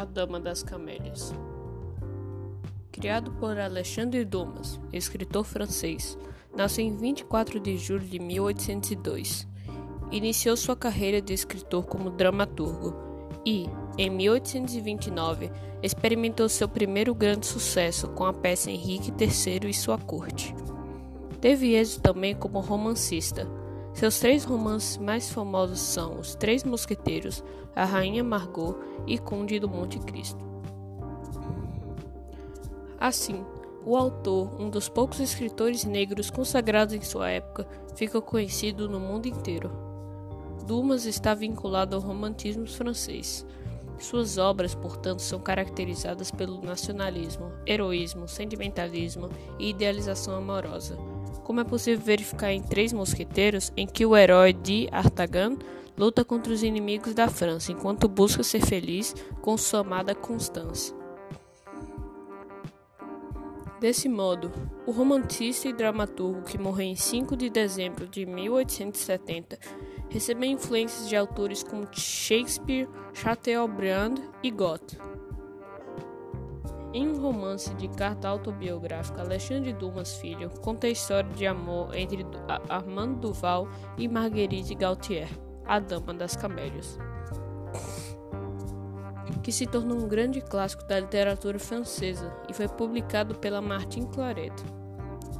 Dama das Camélias. Criado por Alexandre Dumas, escritor francês, nasceu em 24 de julho de 1802. Iniciou sua carreira de escritor como dramaturgo e, em 1829, experimentou seu primeiro grande sucesso com a peça Henrique III e sua corte. Teve êxito também como romancista. Seus três romances mais famosos são Os Três Mosqueteiros, A Rainha Margot e Conde do Monte Cristo. Assim, o autor, um dos poucos escritores negros consagrados em sua época, fica conhecido no mundo inteiro. Dumas está vinculado ao romantismo francês. Suas obras, portanto, são caracterizadas pelo nacionalismo, heroísmo, sentimentalismo e idealização amorosa como é possível verificar em Três Mosqueteiros, em que o herói de Artagan luta contra os inimigos da França enquanto busca ser feliz com sua amada Constance. Desse modo, o romantista e dramaturgo que morreu em 5 de dezembro de 1870 recebeu influências de autores como Shakespeare, Chateaubriand e Goethe. Em um romance de carta autobiográfica, Alexandre Dumas Filho conta a história de amor entre Armando Duval e Marguerite Gautier, a Dama das Camélias, que se tornou um grande clássico da literatura francesa e foi publicado pela Martin Claret.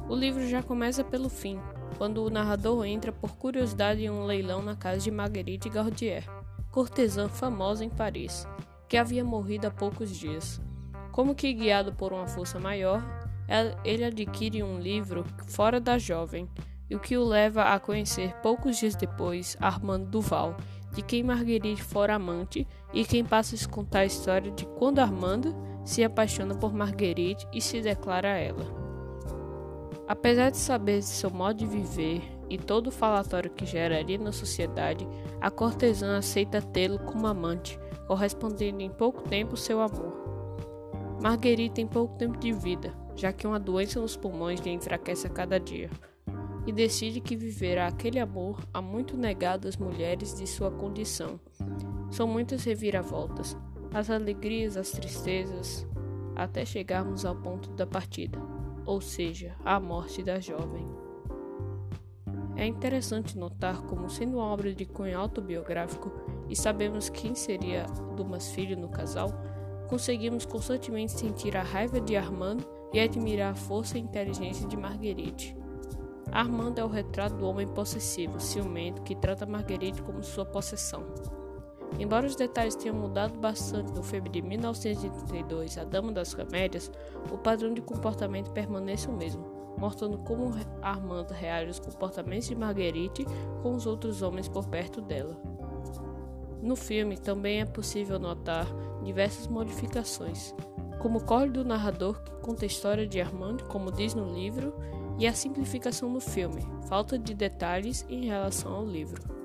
O livro já começa pelo fim, quando o narrador entra por curiosidade em um leilão na casa de Marguerite Gautier, cortesã famosa em Paris, que havia morrido há poucos dias. Como que guiado por uma força maior, ele adquire um livro fora da jovem, o que o leva a conhecer poucos dias depois Armando Duval, de quem Marguerite fora amante e quem passa a contar a história de quando Armando se apaixona por Marguerite e se declara a ela. Apesar de saber de seu modo de viver e todo o falatório que geraria na sociedade, a cortesã aceita tê-lo como amante, correspondendo em pouco tempo seu amor. Marguerite tem pouco tempo de vida, já que uma doença nos pulmões lhe enfraquece a cada dia, e decide que viverá aquele amor há muito negado às mulheres de sua condição. São muitas reviravoltas, as alegrias, as tristezas, até chegarmos ao ponto da partida, ou seja, a morte da jovem. É interessante notar como, sendo uma obra de cunho autobiográfico, e sabemos quem seria Dumas Filho no casal, conseguimos constantemente sentir a raiva de Armando e admirar a força e inteligência de Marguerite. Armando é o retrato do homem possessivo, ciumento, que trata Marguerite como sua possessão. Embora os detalhes tenham mudado bastante do filme de 1932, A Dama das Camélias, o padrão de comportamento permanece o mesmo, mostrando como Armando reage aos comportamentos de Marguerite com os outros homens por perto dela. No filme também é possível notar diversas modificações, como o corte do narrador que conta a história de Armand, como diz no livro, e a simplificação no filme, falta de detalhes em relação ao livro.